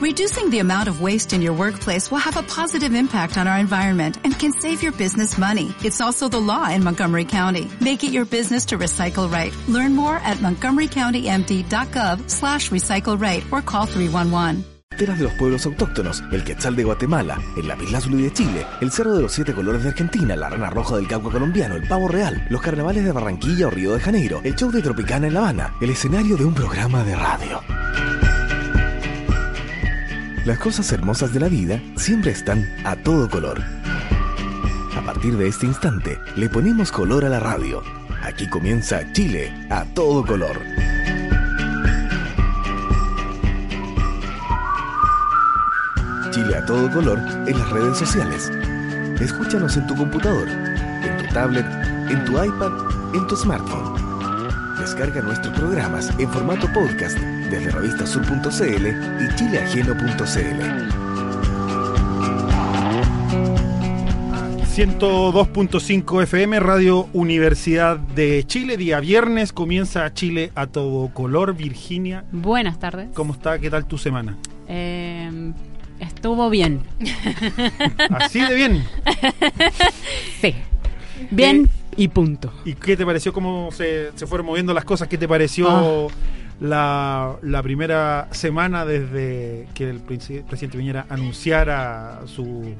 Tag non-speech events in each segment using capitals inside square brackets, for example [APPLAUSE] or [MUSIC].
Reducing the amount of waste in your workplace will have a positive impact on our environment and can save your business money. It's also the law in Montgomery County. Make it your business to recycle right. Learn more at montgomerycountymd.gov slash recycle right or call 311. de los pueblos autóctonos, el Quetzal de Guatemala, el Lapislázuli de Chile, el Cerro de los Siete Colores de Argentina, la Rana Roja del Cauca colombiano, el Pavo Real, los carnavales de Barranquilla o Río de Janeiro, el show de Tropicana en La Habana, el escenario de un programa de radio. Las cosas hermosas de la vida siempre están a todo color. A partir de este instante, le ponemos color a la radio. Aquí comienza Chile a todo color. Chile a todo color en las redes sociales. Escúchanos en tu computador, en tu tablet, en tu iPad, en tu smartphone. Descarga nuestros programas en formato podcast desde revistasur.cl y chileajeno.cl. 102.5 FM, Radio Universidad de Chile, día viernes, comienza Chile a todo color. Virginia. Buenas tardes. ¿Cómo está? ¿Qué tal tu semana? Eh, estuvo bien. [LAUGHS] ¿Así de bien? sí. Bien y punto. ¿Y qué te pareció cómo se, se fueron moviendo las cosas? ¿Qué te pareció Ah. La, la primera semana desde que el presi- presidente Piñera anunciara su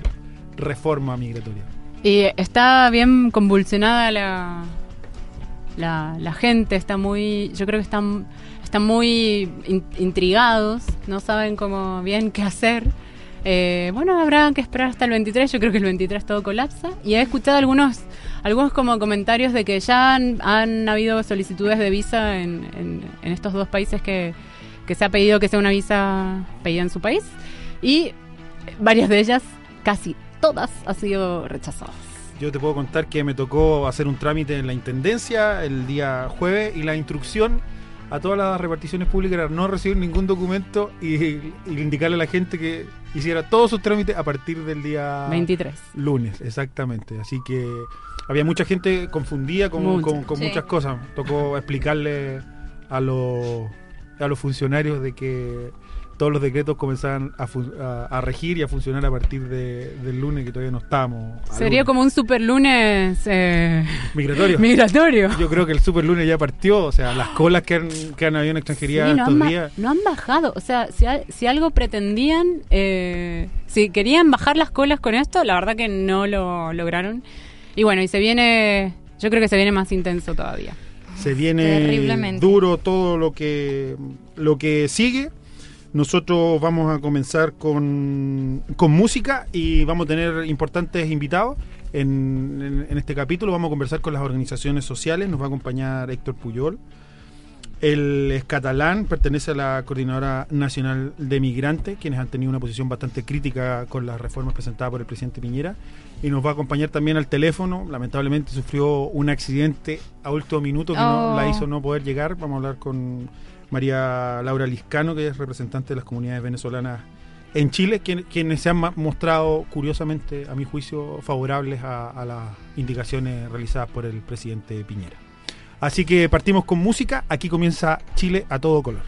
reforma migratoria? Y está bien convulsionada la, la, gente, está muy, yo creo que están, están muy in- intrigados, no saben cómo bien qué hacer. Eh, bueno, habrá que esperar hasta el 23, yo creo que el 23 todo colapsa. Y he escuchado algunos, algunos como comentarios de que ya han, han habido solicitudes de visa en, en, en estos dos países que, que se ha pedido que sea una visa pedida en su país. Y varias de ellas, casi todas, han sido rechazadas. Yo te puedo contar que me tocó hacer un trámite en la Intendencia el día jueves y la instrucción a todas las reparticiones públicas era no recibir ningún documento y, y indicarle a la gente que hiciera todos sus trámites a partir del día 23. lunes, exactamente. Así que había mucha gente confundida con, Mucha. con- con Sí. muchas cosas. Tocó explicarle a los, a los funcionarios de que todos los decretos comenzaban a, fun- a- a regir y a funcionar a partir de- del lunes, que todavía no estábamos. a Sería lunes. como un super lunes eh, migratorio. [LAUGHS] migratorio. Yo creo que el super lunes ya partió, o sea, las colas que han, que han habido en extranjería Sí, no, estos han ba- días. no han bajado. O sea, si, al- si algo pretendían, eh, si querían bajar las colas con esto, la verdad que no lo lograron. Y bueno, y se viene, yo creo que se viene más intenso todavía. Se viene Terriblemente. duro todo lo que lo que sigue. Nosotros vamos a comenzar con, con música y vamos a tener importantes invitados. En, en- en este capítulo vamos a conversar con las organizaciones sociales. Nos va a acompañar Héctor Puyol. Él es catalán, pertenece a la Coordinadora Nacional de Migrantes, quienes han tenido una posición bastante crítica con las reformas presentadas por el presidente Piñera. Y nos va a acompañar también al teléfono. Lamentablemente sufrió un accidente a último minuto que no, Oh. la hizo no poder llegar. Vamos a hablar con María Laura Liscano, que es representante de las comunidades venezolanas en Chile, quien- quienes se han mostrado, curiosamente, a mi juicio, favorables a las indicaciones realizadas por el presidente Piñera. Así que partimos con música. Aquí comienza Chile a todo color.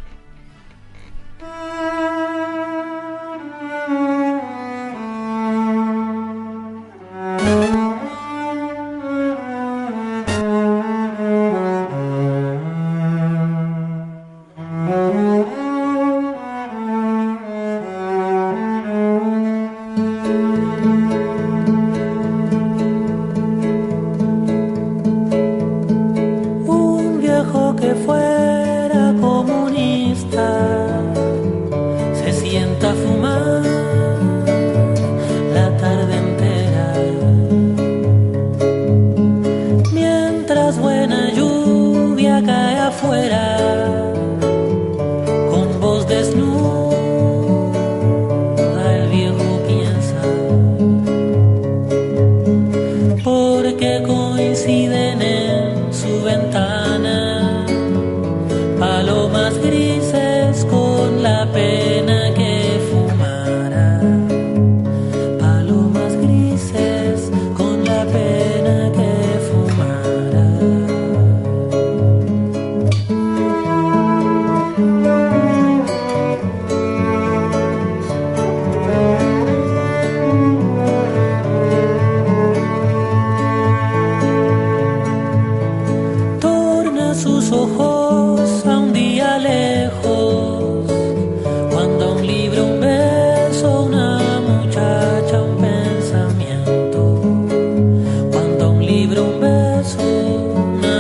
错。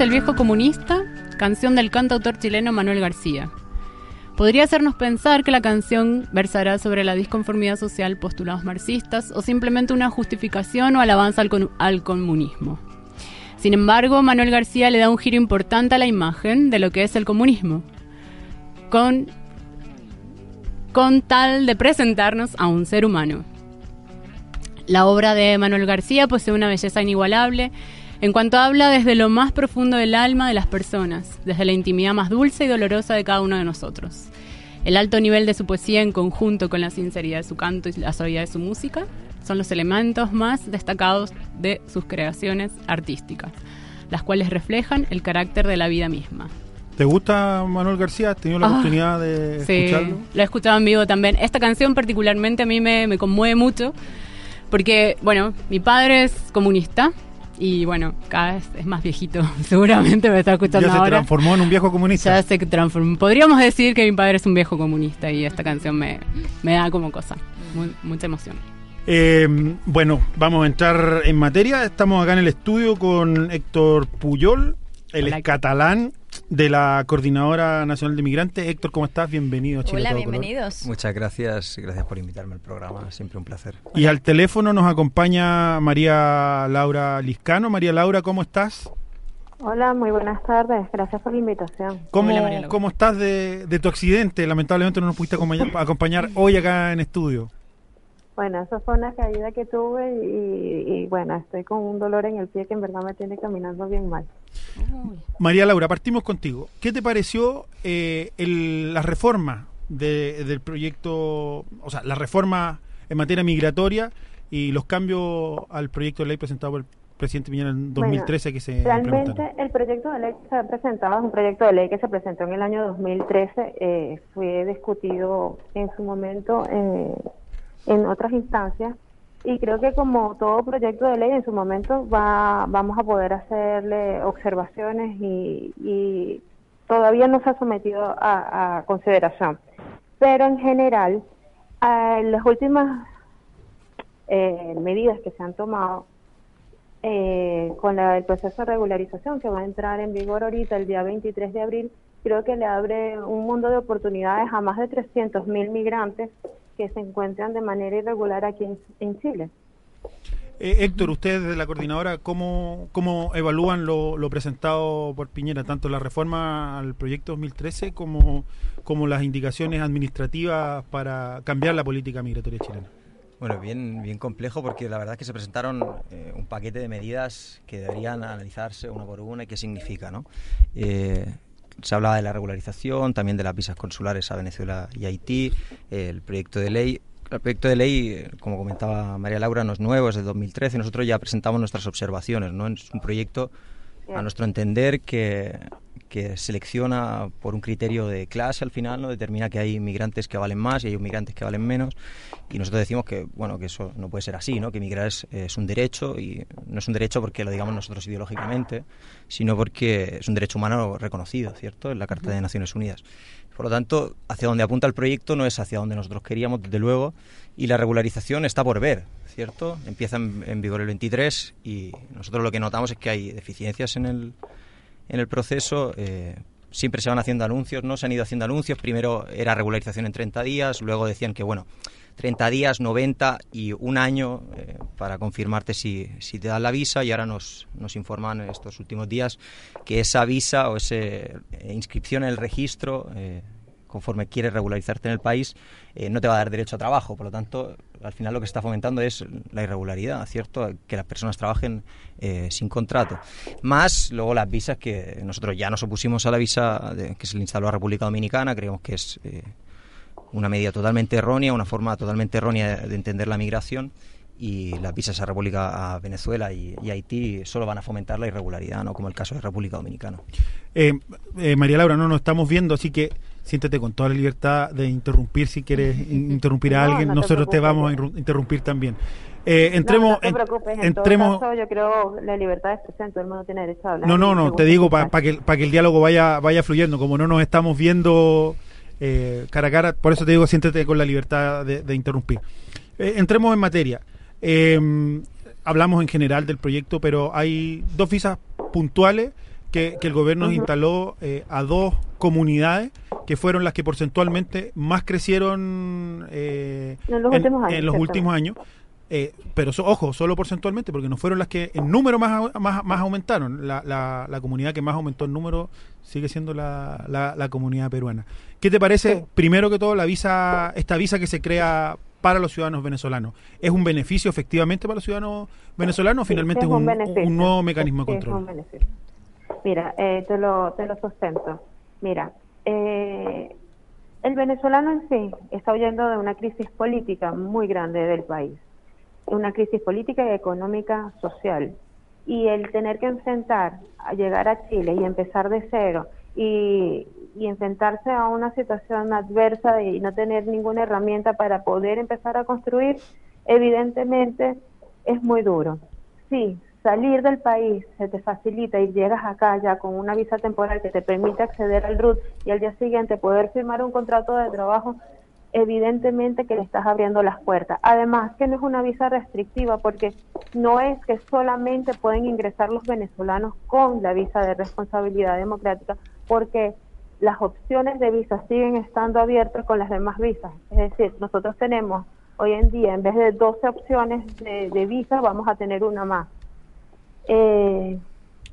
El viejo comunista, canción del cantautor chileno Manuel García. Podría hacernos pensar que la canción versará sobre la disconformidad social postulados marxistas o simplemente una justificación o alabanza al, al comunismo. Sin embargo, Manuel García le da un giro importante a la imagen de lo que es el comunismo, con, con tal de presentarnos a un ser humano. La obra de Manuel García posee una belleza inigualable en cuanto habla desde lo más profundo del alma de las personas, desde la intimidad más dulce y dolorosa de cada uno de nosotros. El alto nivel de su poesía en conjunto con la sinceridad de su canto y la suavidad de su música son los elementos más destacados de sus creaciones artísticas, las cuales reflejan el carácter de la vida misma. ¿Te gusta Manuel García? ¿Has tenido la Ah, oportunidad de Sí, escucharlo? lo he escuchado en vivo también. Esta canción particularmente a mí me, me conmueve mucho porque, bueno, mi padre es comunista y, bueno, cada vez es más viejito. [LAUGHS] Seguramente me está escuchando Ya se ahora. transformó en un viejo comunista. Ya se transformó. Podríamos decir que mi padre es un viejo comunista y esta canción me, me da como cosa. Muy- mucha emoción. Eh, bueno, vamos a entrar en materia. Estamos acá en el estudio con Héctor Puyol, él Hola. es catalán de la Coordinadora Nacional de Migrantes. Héctor, ¿cómo estás? Bienvenido a Chile. Hola, color. bienvenidos. Muchas gracias y gracias por invitarme al programa, siempre un placer. Y al teléfono nos acompaña María Laura Liscano. María Laura, ¿cómo estás? Hola, muy buenas tardes. Gracias por la invitación. ¿Cómo, Hola, María Laura. ¿cómo estás de, de tu accidente? Lamentablemente no nos pudiste acompañar, acompañar hoy acá en estudio. Bueno, eso fue una caída que tuve y, y, bueno, estoy con un dolor en el pie que en verdad me tiene caminando bien mal. María Laura, partimos contigo. ¿Qué te pareció eh, el- la reforma de- del proyecto, o sea, la reforma en materia migratoria y los cambios al proyecto de ley presentado por el presidente Piñera en 2013 que se Realmente el proyecto de ley que se ha presentado es un proyecto de ley que se presentó en el año 2013, eh, fue discutido en su momento eh, en otras instancias y creo que como todo proyecto de ley en su momento va, vamos a poder hacerle observaciones y, y todavía no se ha sometido a, consideración. Pero en general, las últimas eh, medidas que se han tomado eh, con la- el proceso de regularización que va a entrar en vigor ahorita el día 23 de abril, creo que le abre un mundo de oportunidades a más de 300 mil migrantes que se encuentran de manera irregular aquí en, en Chile. Eh, Héctor, ustedes desde la coordinadora, ¿cómo, cómo evalúan lo, lo presentado por Piñera, tanto la reforma al proyecto 2013 como, como las indicaciones administrativas para cambiar la política migratoria chilena? Bueno, bien, bien complejo porque la verdad es que se presentaron eh, un paquete de medidas que deberían analizarse una por una y qué significa, ¿no? Eh, se hablaba de la regularización, también de las visas consulares a Venezuela y Haití, el proyecto de ley. El proyecto de ley, eh, como comentaba María Laura, no es nuevo, es de 2013. Nosotros ya presentamos nuestras observaciones, ¿no? Es un proyecto, a nuestro entender, que, que selecciona por un criterio de clase al final, ¿no? determina que hay inmigrantes que valen más y hay inmigrantes que valen menos. Y nosotros decimos que, bueno, que eso no puede ser así, ¿no? que emigrar es, es un derecho y no es un derecho porque lo digamos nosotros ideológicamente, sino porque es un derecho humano reconocido, ¿cierto?, en la Carta de Naciones Unidas. Por lo tanto, hacia donde apunta el proyecto no es hacia donde nosotros queríamos, desde luego, y la regularización está por ver, ¿cierto? Empieza en, en vigor el 23 y nosotros lo que notamos es que hay deficiencias en el, en el proceso. eh, siempre se van haciendo anuncios, ¿no? Se han ido haciendo anuncios. Primero era regularización en 30 días, luego decían que, bueno, 30 días, 90 y un año eh, para confirmarte si, si te dan la visa y ahora nos, nos informan estos últimos días que esa visa o esa inscripción en el registro, eh, conforme quieres regularizarte en el país, eh, no te va a dar derecho a trabajo. Por lo tanto, al final lo que está fomentando es la irregularidad, ¿cierto? Que las personas trabajen eh, sin contrato. Más luego las visas que nosotros ya nos opusimos a la visa de- que se le instaló a República Dominicana, creemos que es eh, una medida totalmente errónea, una forma totalmente errónea de entender la migración y las visas a República a Venezuela y, Haití solo van a fomentar la irregularidad, ¿no? como el caso de República Dominicana. Eh, eh, María Laura, no nos estamos viendo, así que siéntate con toda la libertad de interrumpir si quieres [LAUGHS] in- interrumpir a alguien. no Nosotros te vamos a interrumpir también. Eh, entremos, no, no te preocupes, en entremos. todo caso, yo creo la libertad de expresión, todo el mundo tiene derecho a hablar. No, no, no, te digo para que, pa que el diálogo vaya, vaya fluyendo. Como no nos estamos viendo eh, cara a cara, por eso te digo, siéntete con la libertad de, de interrumpir. Eh, entremos en materia. Eh, hablamos en general del proyecto, pero hay dos visas puntuales que, que el gobierno instaló eh, a dos comunidades que fueron las que porcentualmente más crecieron eh, En los últimos años, en los últimos años. Eh, pero so- ojo, solo porcentualmente, porque no fueron las que en número más, más, más aumentaron. La, la, la comunidad que más aumentó en número sigue siendo la, la, la comunidad peruana. ¿Qué te parece, Sí. primero que todo, la visa, esta visa que se crea para los ciudadanos venezolanos? ¿Es un beneficio efectivamente para los ciudadanos venezolanos o Sí, finalmente sí, es un, nuevo mecanismo de Sí, es un control? beneficio. Mira, eh, te, lo, te lo sustento. Mira, eh, el venezolano en sí está huyendo de una crisis política muy grande del país, una crisis política y económica social. Y el tener que enfrentar a llegar a Chile y empezar de cero y, y enfrentarse a una situación adversa y no tener ninguna herramienta para poder empezar a construir, evidentemente es muy duro. Sí, salir del país se te facilita y llegas acá ya con una visa temporal que te permite acceder al RUT y al día siguiente poder firmar un contrato de trabajo, evidentemente que le estás abriendo las puertas. Además, que no es una visa restrictiva porque no es que solamente pueden ingresar los venezolanos con la visa de responsabilidad democrática, porque las opciones de visa siguen estando abiertas con las demás visas. Es decir, nosotros tenemos hoy en día, en vez de 12 opciones de, de visa, vamos a tener una más. Eh,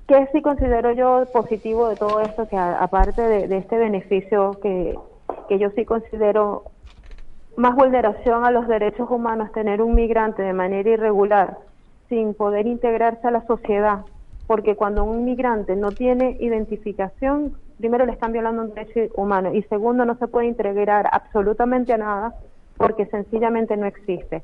¿Qué sí considero yo positivo de todo esto? Que aparte de, de este beneficio que, que yo sí considero más vulneración a los derechos humanos, tener un migrante de manera irregular, sin poder integrarse a la sociedad, porque cuando un migrante no tiene identificación, primero le están violando un derecho humano y segundo no se puede integrar absolutamente a nada porque sencillamente no existe.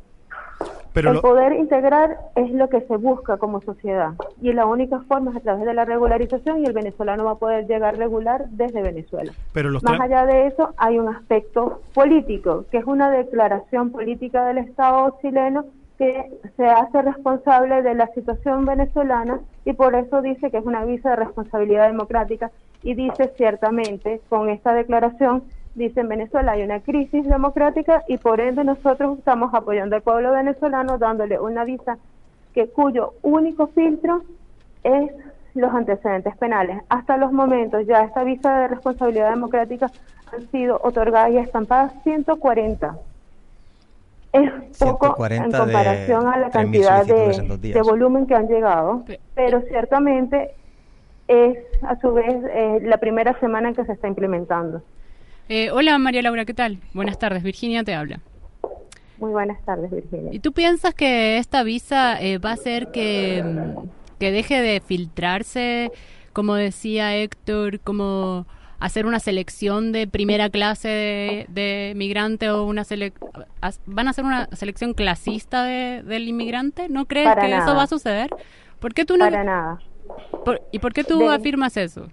Pero el lo- poder integrar es lo que se busca como sociedad y la única forma es a través de la regularización y el venezolano va a poder llegar regular desde Venezuela. pero los Más allá de eso, hay un aspecto político, que es una declaración política del Estado chileno que se hace responsable de la situación venezolana y por eso dice que es una visa de responsabilidad democrática y dice ciertamente con esta declaración dice en Venezuela hay una crisis democrática y por ende nosotros estamos apoyando al pueblo venezolano dándole una visa que cuyo único filtro es los antecedentes penales. Hasta los momentos ya esta visa de responsabilidad democrática han sido otorgadas y estampadas 140. es poco 140 en comparación a la 3.000 cantidad de, volumen que han llegado, Pe- pero ciertamente es a su vez eh, la primera semana en que se está implementando. Eh, hola María Laura, ¿qué tal? Buenas tardes, Virginia te habla. Muy buenas tardes, Virginia. ¿Y tú piensas que esta visa eh, va a hacer que, mm, que deje de filtrarse, como decía Héctor, como hacer una selección de primera clase de, de migrante o una sele- as- van a hacer una selección clasista de- del inmigrante? ¿No crees Para que eso va a suceder? ¿Por qué tú no Para nada. por- ¿Y por qué tú De- afirmas eso?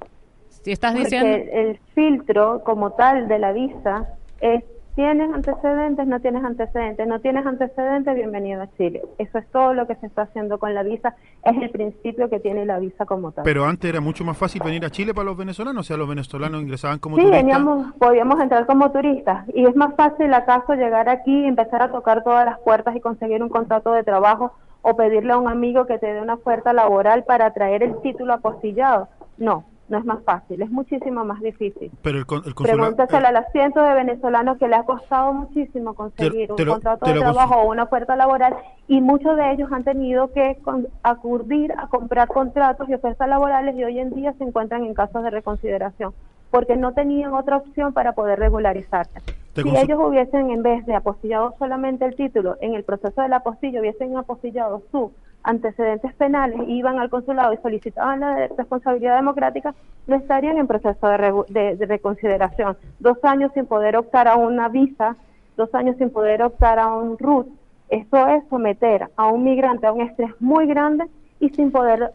Si estás Porque diciendo el filtro como tal de la visa es ¿tienes antecedentes? No tienes antecedentes. No tienes antecedentes, bienvenido a Chile. Eso es todo lo que se está haciendo con la visa. Es el principio que tiene la visa como tal. Pero antes era mucho más fácil venir a Chile para los venezolanos, o sea, los venezolanos ingresaban como Sí, turistas. veníamos, podíamos entrar como turistas y es más fácil acaso llegar aquí y empezar a tocar todas las puertas y conseguir un contrato de trabajo o pedirle a un amigo que te dé una oferta laboral para traer el título apostillado. No, no es más fácil, es muchísimo más difícil. Pero el, el. Pregúntaselo a los cientos de venezolanos que le ha costado muchísimo conseguir Te- te un lo- contrato de trabajo o una oferta laboral y muchos de ellos han tenido que con- acudir a comprar contratos y ofertas laborales y hoy en día se encuentran en casos de reconsideración porque no tenían otra opción para poder regularizarse. Si ellos hubiesen, en vez de apostillado solamente el título, en el proceso del apostillo hubiesen apostillado sus antecedentes penales, iban al consulado y solicitaban la responsabilidad democrática, no estarían en proceso de- de reconsideración. Dos años sin poder optar a una visa, dos años sin poder optar a un RUT, eso es someter a un migrante a un estrés muy grande y sin poder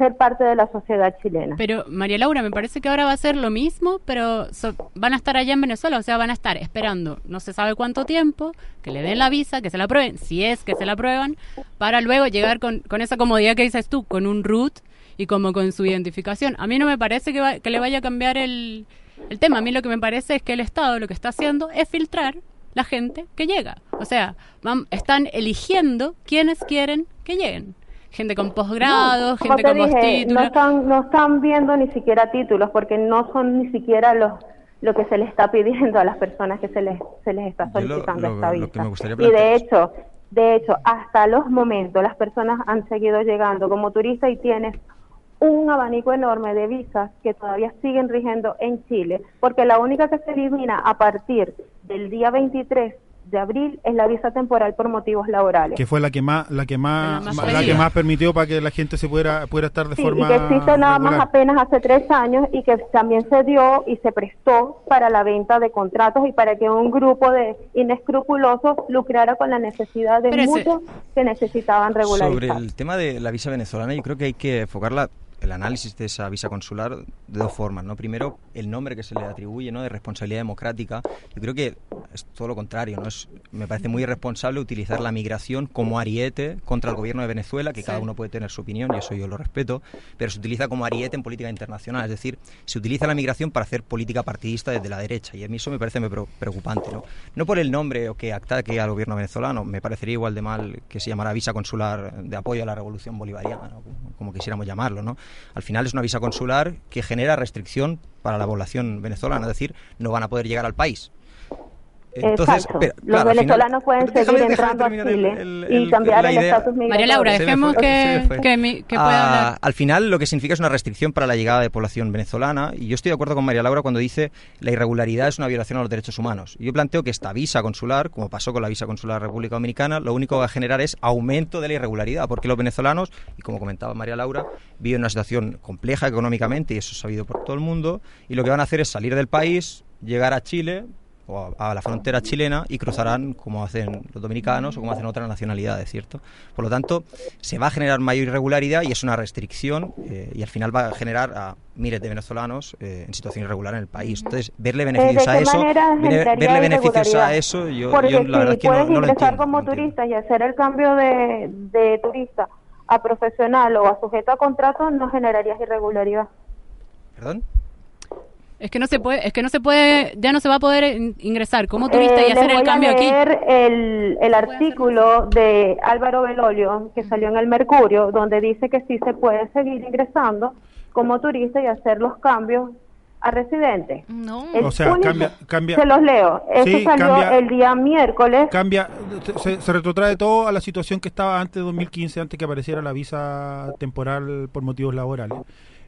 ser parte de la sociedad chilena. Pero María Laura, me parece que ahora va a ser lo mismo, pero so- van a estar allá en Venezuela, o sea, van a estar esperando no se sabe cuánto tiempo, que le den la visa, que se la aprueben, si es que se la aprueban, para luego llegar con, con esa comodidad que dices tú, con un root y como con su identificación. A mí no me parece que, va- que le vaya a cambiar el, el tema, a mí lo que me parece es que el Estado lo que está haciendo es filtrar la gente que llega. O sea, van- están eligiendo quienes quieren que lleguen. Gente con posgrado, Como gente te con dije, no están, no están viendo ni siquiera títulos porque no son ni siquiera los lo que se les está pidiendo a las personas que se les se les está lo- solicitando lo- esta lo visa. que me gustaría y de hecho, de hecho, hasta los momentos las personas han seguido llegando como turistas y tienes un abanico enorme de visas que todavía siguen rigiendo en Chile, porque la única que se elimina a partir del día 23 de abril es la visa temporal por motivos laborales. que fue la que más la que más, La más que más permitió para que la gente se pudiera pudiera estar de Sí, forma y que existe nada más apenas hace tres años y que también se dio y se prestó para la venta de contratos y para que un grupo de inescrupulosos lucrara con la necesidad de Pero ese- muchos que necesitaban regularizar. Sobre el tema de la visa venezolana, yo creo que hay que enfocarla el análisis de esa visa consular de dos formas, ¿no? Primero, el nombre que se le atribuye, ¿no? De responsabilidad democrática. Yo creo que es todo lo contrario, ¿no? Es, me parece muy irresponsable utilizar la migración como ariete contra el gobierno de Venezuela, que Sí. cada uno puede tener su opinión y eso yo lo respeto, pero se utiliza como ariete en política internacional, es decir, se utiliza la migración para hacer política partidista desde la derecha y a mí eso me parece muy pre- preocupante, ¿no? No por el nombre o que ataque al gobierno venezolano, me parecería igual de mal que se llamara visa consular de apoyo a la revolución bolivariana, como quisiéramos llamarlo, ¿no? Al final es una visa consular que genera restricción para la población venezolana, es decir, no van a poder llegar al país. Exacto. pero, Los claro, al final- venezolanos pueden seguir déjame entrando a terminar el- Chile el- y cambiar la el idea. estatus María Laura, dejemos fue, que, que, mi- que pueda Ah, hablar. Al final lo que significa es una restricción para la llegada de población venezolana y yo estoy de acuerdo con María Laura cuando dice la irregularidad es una violación a los derechos humanos. Yo planteo que esta visa consular, como pasó con la visa consular de la República Dominicana, lo único que va a generar es aumento de la irregularidad, porque los venezolanos, y como comentaba María Laura, viven una situación compleja económicamente y eso es sabido por todo el mundo, y lo que van a hacer es salir del país, llegar a Chile o a, a la frontera chilena y cruzarán como hacen los dominicanos o como hacen otras nacionalidades, ¿cierto? Por lo tanto, se va a generar mayor irregularidad y es una restricción eh, y al final va a generar a miles de venezolanos eh, en situación irregular en el país. Entonces, verle beneficios ¿De a eso, verle, beneficios a eso, yo, Porque yo la verdad es que no, puedes no lo ingresar entiendo. como no entiendo. turista y hacer el cambio de, de turista a profesional o a sujeto a contrato, no generarías irregularidad. ¿Perdón? Es que no se puede, es que no se puede, ya no se va a poder in- ingresar como turista Eh, y hacer les el voy cambio aquí. leer el, el artículo de Álvaro Belolio que salió en el Mercurio, donde dice que sí se puede seguir ingresando como turista y hacer los cambios a residentes. No. El O sea, único- cambia- cambia- Se los leo. Eso Sí, salió cambia- el día miércoles. Cambia, se, se retrotrae todo a la situación que estaba antes de 2015, antes que apareciera la visa temporal por motivos laborales.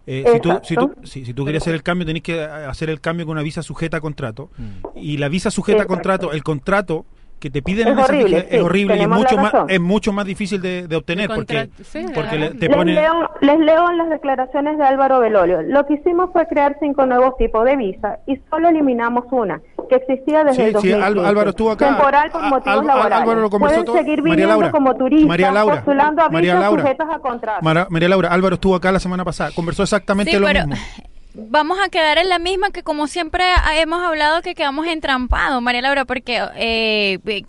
Eh, si, tú, si, tú, si, si tú querías hacer el cambio, tenés que hacer el cambio con una visa sujeta a contrato. Mm. Y la visa sujeta a contrato, el contrato que te piden Es en esa horrible, sí, es horrible y es mucho, más, es mucho más difícil de, de obtener porque, sí, porque le- claro. te les, pone... leo, les leo las declaraciones de Álvaro Belolio. Lo que hicimos fue crear cinco nuevos tipos de visa y solo eliminamos una que existía desde Sí, el sí, 2015. Ál- Álvaro estuvo acá. Temporal por motivos Ál- laborales. Álvaro lo conversó Pueden todo. seguir María viniendo Laura. como turistas, María Laura. postulando a María Laura. sujetas a contrato. Mara- María Laura, Álvaro estuvo acá la semana pasada, conversó exactamente Sí, lo pero mismo. [LAUGHS] vamos a quedar en la misma que como siempre hemos hablado que quedamos entrampados, María Laura, porque eh, eh,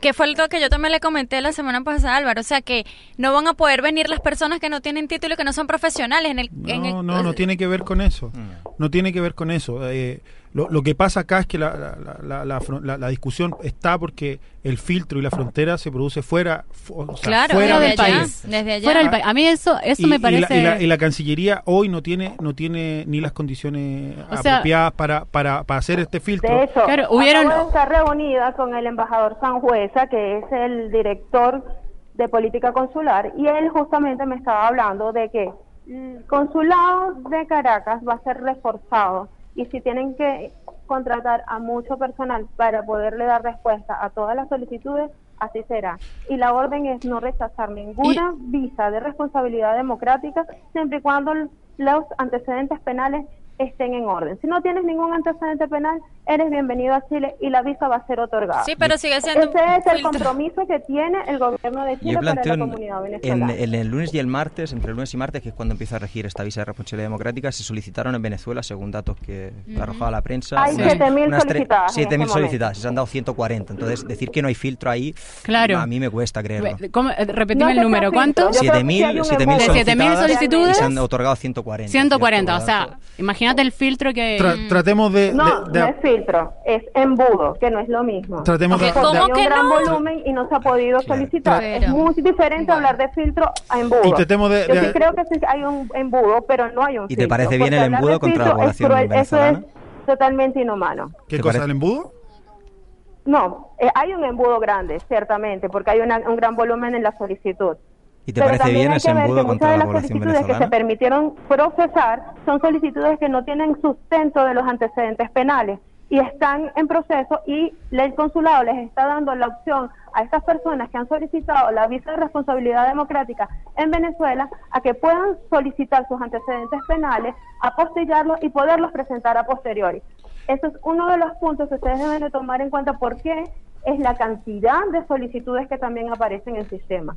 que fue lo que yo también le comenté la semana pasada, Álvaro, o sea que no van a poder venir las personas que no tienen título y que no son profesionales en el... en No, el- no, no tiene que ver con eso. Mm. No tiene que ver con eso. Eh, lo, lo que pasa acá es que la, la, la, la, fron- la- la discusión está porque el filtro y la frontera se produce fuera, fu- o sea, Claro, fuera del allá, país. desde allá. Fuera del país. A mí eso, eso y, me y la- parece... y la, y la Cancillería hoy no tiene no tiene ni las condiciones O sea- apropiadas para, para, para hacer este filtro. De hecho, Claro, hubieron- acabo de estar reunida con el embajador Sanjueza, que es el director de política consular, y él justamente me estaba hablando de que el consulado de Caracas va a ser reforzado y si tienen que contratar a mucho personal para poderle dar respuesta a todas las solicitudes, así será. Y la orden es no rechazar ninguna visa de responsabilidad democrática siempre y cuando los antecedentes penales estén en orden. Si no tienes ningún antecedente penal, eres bienvenido a Chile y la visa va a ser otorgada. Sí, pero sigue siendo Ese es el compromiso que tiene el gobierno de Chile para la en, comunidad en- venezolana. en el lunes y el martes, entre el lunes y martes, que es cuando empieza a regir esta visa de responsabilidad democrática, se solicitaron en Venezuela, según datos que arrojaba la prensa, Hay unas- 7.000 unas tre- solicitadas en 7.000 este solicitadas, se han dado 140. Entonces, decir que no hay filtro ahí, Claro. a mí me cuesta creerlo. ¿Cómo? Eh, Repetime No el número. ¿Cuánto? filtro. Yo creo que sí 7.000 hay un 7.000 embudo. De 7.000 solicitadas solicitudes. y se han otorgado 140. 140, o ¿cierto? sea, imagínate el filtro que... Tra- tratemos de, No, de- de- no es filtro, es embudo, que no es lo mismo. tratemos de- ¿Cómo de- un gran no? volumen y no se ha podido Claro. solicitar. Pero- es muy diferente hablar de filtro a embudo. Y tratemos de- Yo de- sí creo que sí hay un embudo, pero no hay un ¿Y te parece bien el embudo contra la filtro es población cruel, Eso venezolana? es totalmente inhumano. ¿Qué ¿Te cosa? parece? ¿El embudo? No, eh, hay un embudo grande, ciertamente, porque hay una- un gran volumen en la solicitud. ¿Y te Pero parece bien ese embudo contra muchas de la las población solicitudes que se venezolana? permitieron procesar son solicitudes que no tienen sustento de los antecedentes penales y están en proceso y el consulado les está dando la opción a estas personas que han solicitado la visa de responsabilidad democrática en Venezuela a que puedan solicitar sus antecedentes penales, apostillarlos y poderlos presentar a posteriori. Eso es uno de los puntos que ustedes deben de tomar en cuenta porque es la cantidad de solicitudes que también aparecen en el sistema.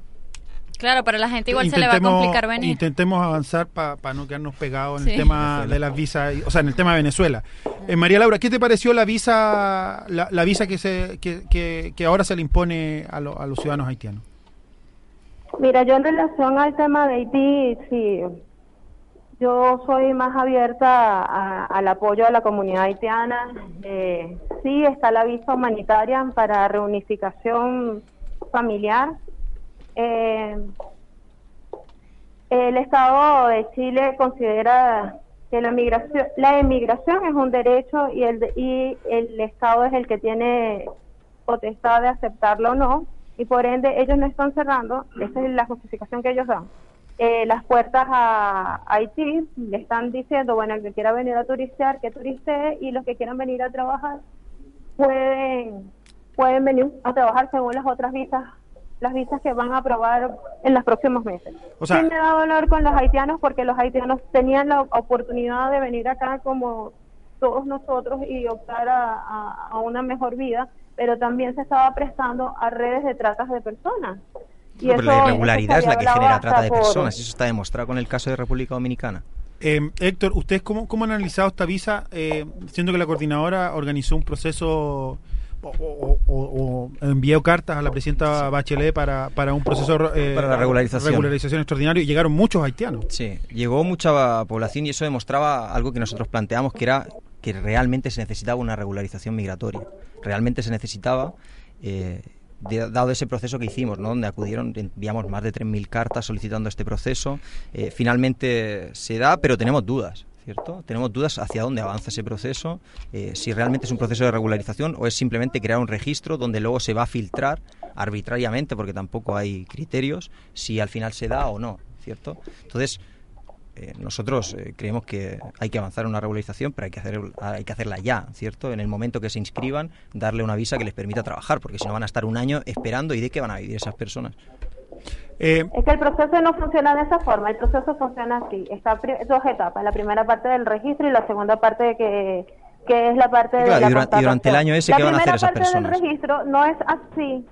Claro, para la gente igual se le va a complicar venir. Intentemos avanzar para no quedarnos pegados en Sí. el tema de las visas, o sea, en el tema de Venezuela. Eh, María Laura, ¿qué te pareció la visa la, la visa que, se, que, que, que ahora se le impone a, lo- a los ciudadanos haitianos? Mira, yo en relación al tema de Haití, sí, yo soy más abierta a- al apoyo a la comunidad haitiana. Eh, sí, está la visa humanitaria para reunificación familiar. Eh, el Estado de Chile considera que la migración, la emigración es un derecho y el, y el Estado es el que tiene potestad de aceptarlo o no, y por ende ellos no están cerrando, esa es la justificación que ellos dan, eh, las puertas a Haití, le están diciendo, bueno, el que quiera venir a turistear, que turistee, y los que quieran venir a trabajar, pueden, pueden venir a trabajar según las otras visas las visas que van a aprobar en los próximos meses. O sea- sí me da dolor con los haitianos porque los haitianos tenían la oportunidad de venir acá como todos nosotros y optar a, a- a una mejor vida, pero también se estaba prestando a redes de tratas de personas. Y No, pero la eso- irregularidad eso es la que genera trata de por- personas. y Eso está demostrado con el caso de República Dominicana. Eh, Héctor, ¿ustedes cómo, cómo han analizado esta visa? Eh, siendo que la coordinadora organizó un proceso o, o- o- o envió cartas a la presidenta Bachelet para, para un proceso eh, Para la regularización. regularización extraordinario y llegaron muchos haitianos. Sí, llegó mucha población y eso demostraba algo que nosotros planteamos, que era que realmente se necesitaba una regularización migratoria. Realmente se necesitaba, eh, de- dado ese proceso que hicimos, ¿no? donde acudieron, enviamos más de 3.000 cartas solicitando este proceso. Eh, finalmente se da, pero tenemos dudas. ¿Cierto? Tenemos dudas hacia dónde avanza ese proceso, eh, si realmente es un proceso de regularización o es simplemente crear un registro donde luego se va a filtrar arbitrariamente, porque tampoco hay criterios, si al final se da o no, ¿cierto? Entonces, eh, nosotros eh, creemos que hay que avanzar en una regularización, pero hay que, hacer, hay que hacerla ya, ¿cierto? En el momento que se inscriban, darle una visa que les permita trabajar, porque si no van a estar un año esperando y de qué van a vivir esas personas. Eh, Es que el proceso no funciona de esa forma, el proceso funciona así. Está pri- dos etapas, la primera parte del registro y la segunda parte de que, que es la parte de Claro, la y dura- y durante el año ese, la ¿qué van a hacer primera esas parte personas? del registro no es así,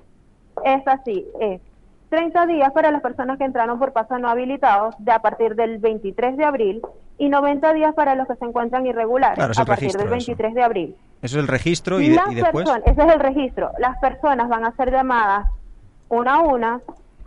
es así, es 30 días para las personas que entraron por paso no habilitados de a partir del 23 de abril y 90 días para los que se encuentran irregulares Claro, a partir registro, del eso. 23 de abril. Eso es el registro y, de- Las y después... personas, ese es el registro. Las personas van a ser llamadas una a una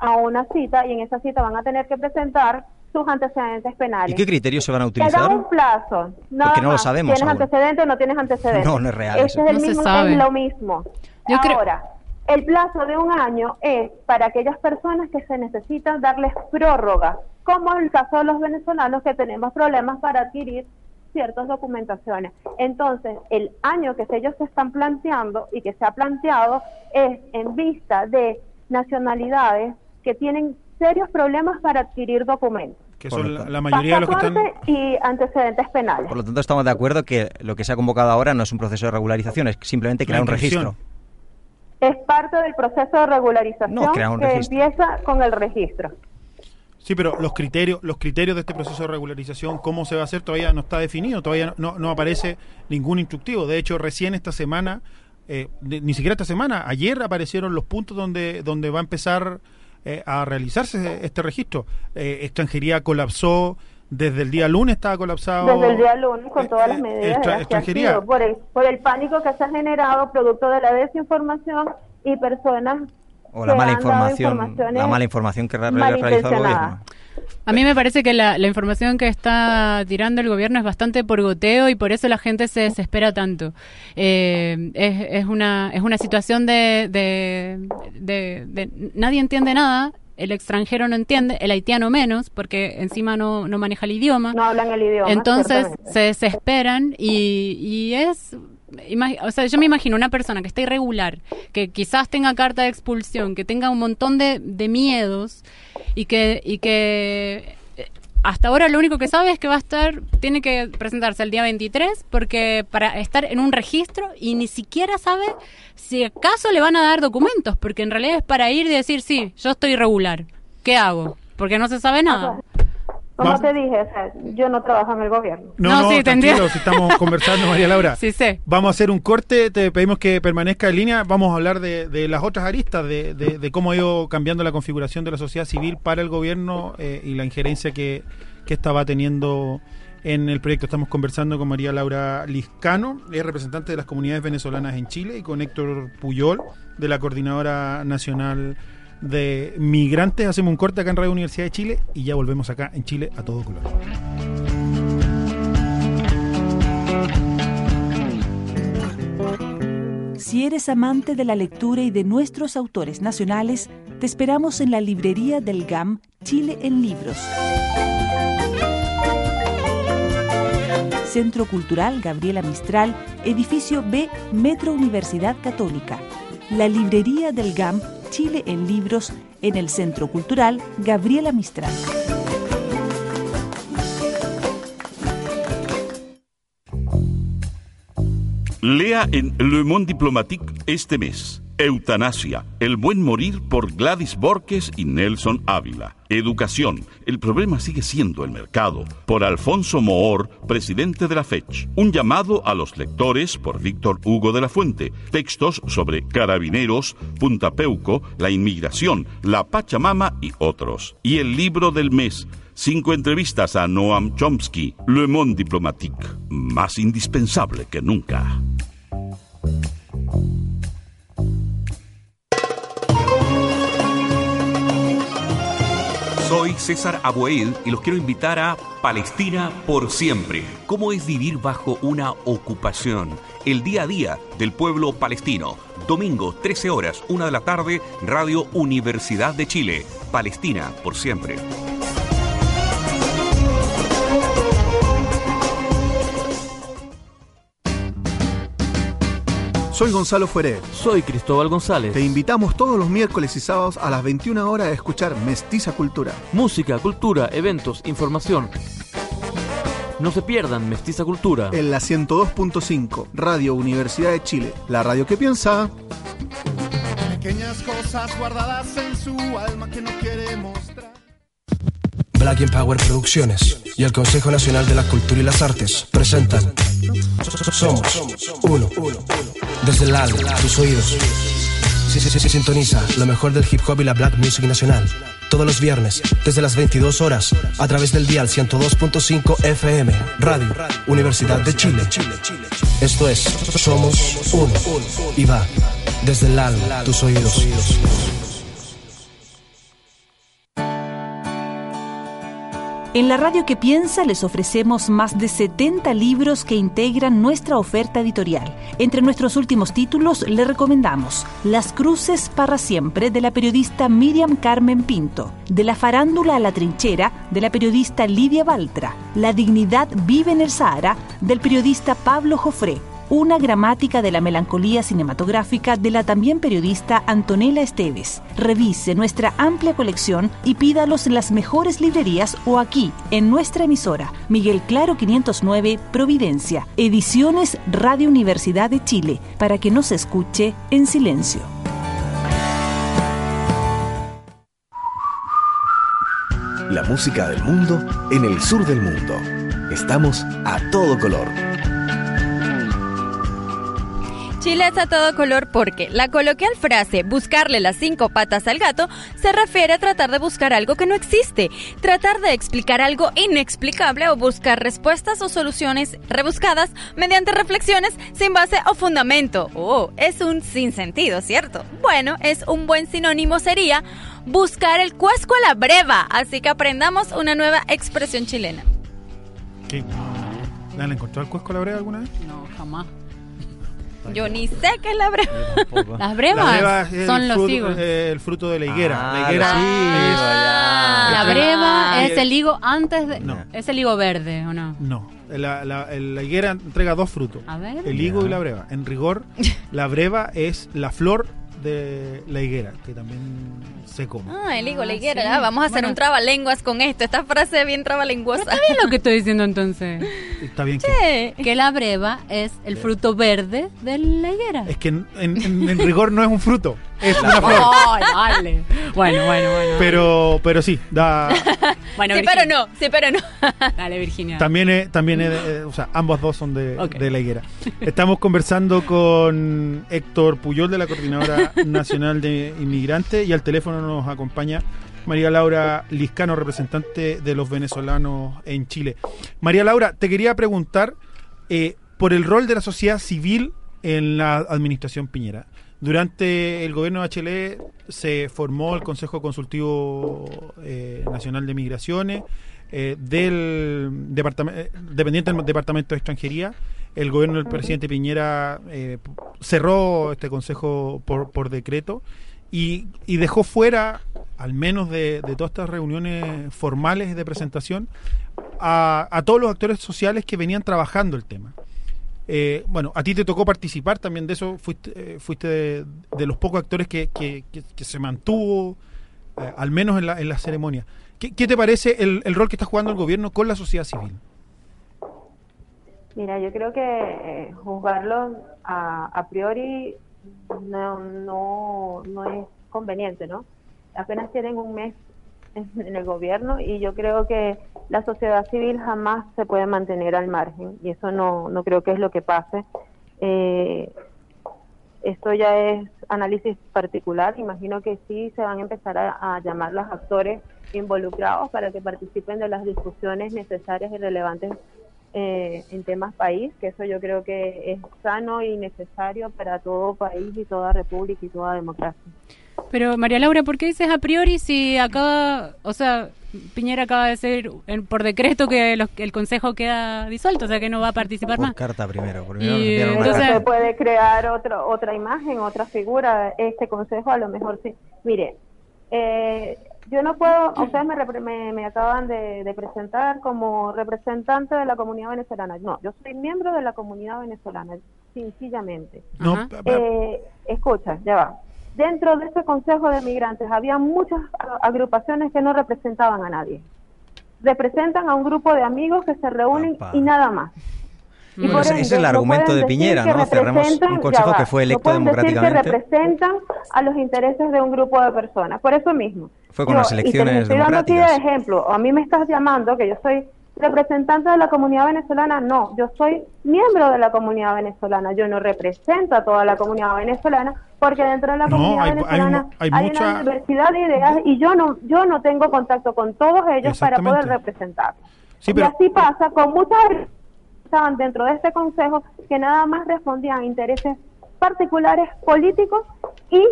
a una cita y en esa cita van a tener que presentar sus antecedentes penales. ¿Y qué criterios se van a Te da utilizar? un plazo. Nada Porque no lo sabemos ¿Tienes aún. antecedentes o no tienes antecedentes? [LAUGHS] No, no es real Este eso. es, el No se mismo, sabe. es lo mismo. Yo creo- Ahora, el plazo de un año es para aquellas personas que se necesitan darles prórroga, como en el caso de los venezolanos que tenemos problemas para adquirir ciertas documentaciones. Entonces, el año que ellos se están planteando y que se ha planteado es en vista de nacionalidades que tienen serios problemas para adquirir documentos. que son la, mayoría de los que están... Y antecedentes penales. Por lo tanto, estamos de acuerdo que lo que se ha convocado ahora no es un proceso de regularización, es simplemente crear un registro. Es parte del proceso de regularización No, un que registro. empieza con el registro. Sí, pero los criterios, los criterios de este proceso de regularización, cómo se va a hacer, todavía no está definido, todavía no, no aparece ningún instructivo. De hecho, recién esta semana, eh, ni siquiera esta semana, ayer aparecieron los puntos donde, donde va a empezar eh, a realizarse este registro. Eh, extranjería colapsó, desde el día lunes estaba colapsado. Desde el día lunes, con eh, todas las eh, medidas extra- extranjería. sido, por el, por el pánico que se ha generado producto de la desinformación y personas O la que mala información, la mala información que re- realiza el gobierno. A mí me parece que la, la información que está tirando el gobierno es bastante por goteo y por eso la gente se desespera tanto. Eh, es, es una es una situación de, de, de- de- nadie entiende nada. El extranjero no entiende, el haitiano menos, porque encima no, no maneja el idioma. No hablan el idioma. Entonces se desesperan y, y es... O sea, yo me imagino una persona que está irregular, que quizás tenga carta de expulsión, que tenga un montón de, de miedos y que, y que eh, hasta ahora lo único que sabe es que va a estar, tiene que presentarse el día 23 porque para estar en un registro y ni siquiera sabe si acaso le van a dar documentos, porque en realidad es para ir y decir, sí, yo estoy irregular, ¿qué hago? Porque no se sabe nada. Como Vamos- te dije, o sea, yo no trabajo en el gobierno. No, No, no, sí, tranquilo, si estamos [LAUGHS] conversando, María Laura. Sí sé. Vamos a hacer un corte, te pedimos que permanezca en línea. Vamos a hablar de, de las otras aristas, de, de- de cómo ha ido cambiando la configuración de la sociedad civil para el gobierno eh, y la injerencia que, que esta va teniendo en el proyecto. Estamos conversando con María Laura Liscano, es representante de las comunidades venezolanas en Chile, y con Héctor Puyol, de la Coordinadora Nacional de Migrantes. Hacemos un corte acá en Radio Universidad de Chile y ya volvemos acá en Chile a todo color. Si eres amante de la lectura y de nuestros autores nacionales, te esperamos en la librería del GAM Chile en Libros. Centro Cultural Gabriela Mistral, edificio B, Metro Universidad Católica. La librería del GAM Chile en Libros en el Centro Cultural Gabriela Mistral. Lea en Le Monde Diplomatique este mes. Eutanasia, el buen morir por Gladys Borges y Nelson Ávila. Educación, el problema sigue siendo el mercado, por Alfonso Moor, presidente de la FECH. Un llamado a los lectores por Víctor Hugo de la Fuente. Textos sobre carabineros, Punta Peuco, la inmigración, la Pachamama y otros. Y el libro del mes. Cinco entrevistas a Noam Chomsky, Le Monde Diplomatique, más indispensable que nunca. Soy César Aboed y los quiero invitar a Palestina por siempre. ¿Cómo es vivir bajo una ocupación? El día a día del pueblo palestino. Domingo, 13 horas, 1 de la tarde, Radio Universidad de Chile. Palestina por siempre. Soy Gonzalo Fuere. Soy Cristóbal González. Te invitamos todos los miércoles y sábados a las 21 horas a escuchar Mestiza Cultura. Música, cultura, eventos, información. No se pierdan Mestiza Cultura. En la 102.5, Radio Universidad de Chile. La radio que piensa. Pequeñas cosas guardadas en su alma que no quiere mostrar. Black Empower Producciones y el Consejo Nacional de la Cultura y las Artes presentan Somos Uno. Desde el alma, tus oídos. Sí, sí, sí, sintoniza lo mejor del hip hop y la black music nacional. Todos los viernes, desde las 22 horas, a través del dial 102.5 FM, Radio Universidad de Chile. Esto es Somos Uno. Y va desde el alma, tus oídos. En la radio que piensa les ofrecemos más de 70 libros que integran nuestra oferta editorial. Entre nuestros últimos títulos le recomendamos Las Cruces para Siempre de la periodista Miriam Carmen Pinto, De la farándula a la trinchera de la periodista Lidia Baltra, La dignidad vive en el Sahara del periodista Pablo Jofré, una gramática de la melancolía cinematográfica de la también periodista Antonella Esteves. Revise nuestra amplia colección y pídalos en las mejores librerías o aquí, en nuestra emisora, Miguel Claro 509, Providencia, Ediciones Radio Universidad de Chile, para que no se escuche en silencio. La música del mundo en el sur del mundo. Estamos a todo color. Chile es a todo color porque la coloquial frase buscarle las cinco patas al gato se refiere a tratar de buscar algo que no existe, tratar de explicar algo inexplicable o buscar respuestas o soluciones rebuscadas mediante reflexiones sin base o fundamento. Oh, es un sinsentido, ¿cierto? Bueno, es un buen sinónimo sería buscar el cuesco a la breva, así que aprendamos una nueva expresión chilena. ¿Qué? ¿Le han encontrado el cuesco a la breva alguna vez? No, jamás. Yo ni sé qué es la breva. Las brevas La breva es son el los fruto, higos. eh, el fruto de la higuera. Ah, la higuera los es- La breva es el higo antes de. No. Es el higo verde, ¿o no? No, la, la- la higuera entrega dos frutos. A ver. El higo y la breva. En rigor, [LAUGHS] la breva es la flor de la higuera, que también se come. Ah, el higo, Ah, la higuera. sí. Ah, vamos a hacer Bueno. un trabalenguas con esto. Esta frase es bien trabalenguosa. Está bien lo que estoy diciendo entonces. [LAUGHS] Está bien que... Che. Que la breva es el fruto verde de la higuera. Es que en, en- en rigor no es un fruto, es una flor. Ay, dale. Bueno, bueno, bueno. Pero, pero sí, da, Bueno, sí, Virginia. pero no, sí, pero no. Dale, Virginia. También es, también es, eh, o sea, ambos dos son de, Ok. de la higuera. Estamos conversando con Héctor Puyol de la Coordinadora Nacional de Inmigrantes y al teléfono nos acompaña María Laura Liscano, representante de los venezolanos en Chile. María Laura, te quería preguntar eh, por el rol de la sociedad civil en la administración Piñera. Durante el gobierno de Bachelet se formó el Consejo Consultivo eh, Nacional de Migraciones eh, del departamento dependiente del Departamento de Extranjería. El gobierno del presidente Piñera eh, cerró este consejo por, decreto y, dejó fuera, al menos de, todas estas reuniones formales de presentación, a todos los actores sociales que venían trabajando el tema. Eh, bueno, a ti te tocó participar también de eso, fuiste, eh, fuiste de, los pocos actores que- que se mantuvo, eh, al menos en la, en la ceremonia. ¿Qué, qué te parece el, el rol que está jugando el gobierno con la sociedad civil? Mira, yo creo que eh, juzgarlo a, a priori no, no, no es conveniente, ¿no? Apenas tienen un mes en, el gobierno y yo creo que la sociedad civil jamás se puede mantener al margen y eso no, no creo que es lo que pase. Eh, esto ya es análisis particular, imagino que sí se van a empezar a, a llamar los actores involucrados para que participen de las discusiones necesarias y relevantes eh, en temas país, que eso yo creo que es sano y necesario para todo país y toda república y toda democracia. Pero María Laura, ¿por qué dices a priori si acaba, o sea, Piñera acaba de decir en- por decreto que los- el Consejo queda disuelto, o sea que no va a participar Por más? carta primero. Primero Y, entonces- se puede crear otro, otra imagen, otra figura. Este consejo a lo mejor sí. Mire, eh, yo no puedo, ustedes me, repre- me, me acaban de, de presentar como representante de la comunidad venezolana. No, yo soy miembro de la comunidad venezolana, sencillamente. No, Eh, escucha, ya va. Dentro de ese Consejo de Migrantes había muchas agrupaciones que no representaban a nadie. Representan a un grupo de amigos que se reúnen Papá. y nada más. Y por ese- ese es el argumento de Piñera, ¿no? Cerramos un consejo que fue electo no pueden decir democráticamente. que representan a los intereses de un grupo de personas. Por eso mismo. Fue con Yo- las y te elecciones estoy dando aquí de democráticas. ejemplo. A mí me estás llamando que yo soy representante de la comunidad venezolana. No, yo soy miembro de la comunidad venezolana. Yo no represento a toda la comunidad venezolana porque dentro de la comunidad hay- hay venezolana hay hay, mucha- una diversidad de ideas y yo no yo no tengo contacto con todos ellos para poder representar. Sí, y pero- así pasa con muchas estaban dentro de este consejo que nada más respondían a intereses particulares políticos y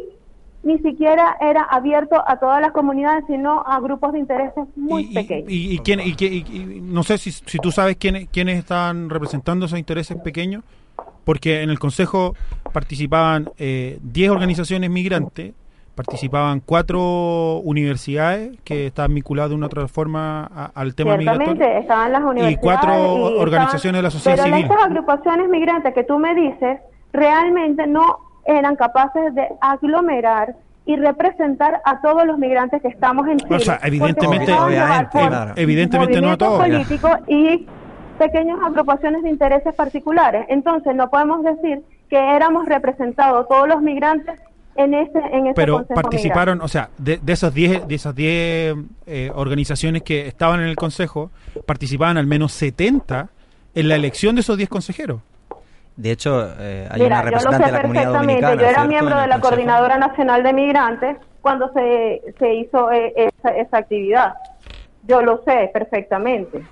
ni siquiera era abierto a todas las comunidades, sino a grupos de intereses muy y, pequeños. y- y quién- y y- y no sé si, si tú sabes quiénes, quiénes están representando esos intereses pequeños, porque en el Consejo participaban eh, 10 organizaciones migrantes, participaban cuatro universidades que estaban vinculadas de una u otra forma a- al tema migratorio. estaban las universidades cuatro y organizaciones de la sociedad pero civil. estas agrupaciones migrantes que tú me dices realmente no eran capaces de aglomerar y representar a todos los migrantes que estamos en Chile. O sea, evidentemente- Obviamente. Evidentemente no a movimientos todos. políticos y pequeñas agrupaciones de intereses particulares. Entonces, no podemos decir que éramos representados todos los migrantes en ese en ese pero consejo participaron, o sea, de, de esos 10 de esas 10 eh, organizaciones que estaban en el consejo, participaban al menos 70 en la elección de esos 10 consejeros. De hecho, eh, hay Mira, una yo lo representante sé de la comunidad dominicana. Yo era ¿cierto? miembro de la consejo. Coordinadora Nacional de Migrantes cuando se, se hizo eh, esa, esa actividad. Yo lo sé perfectamente.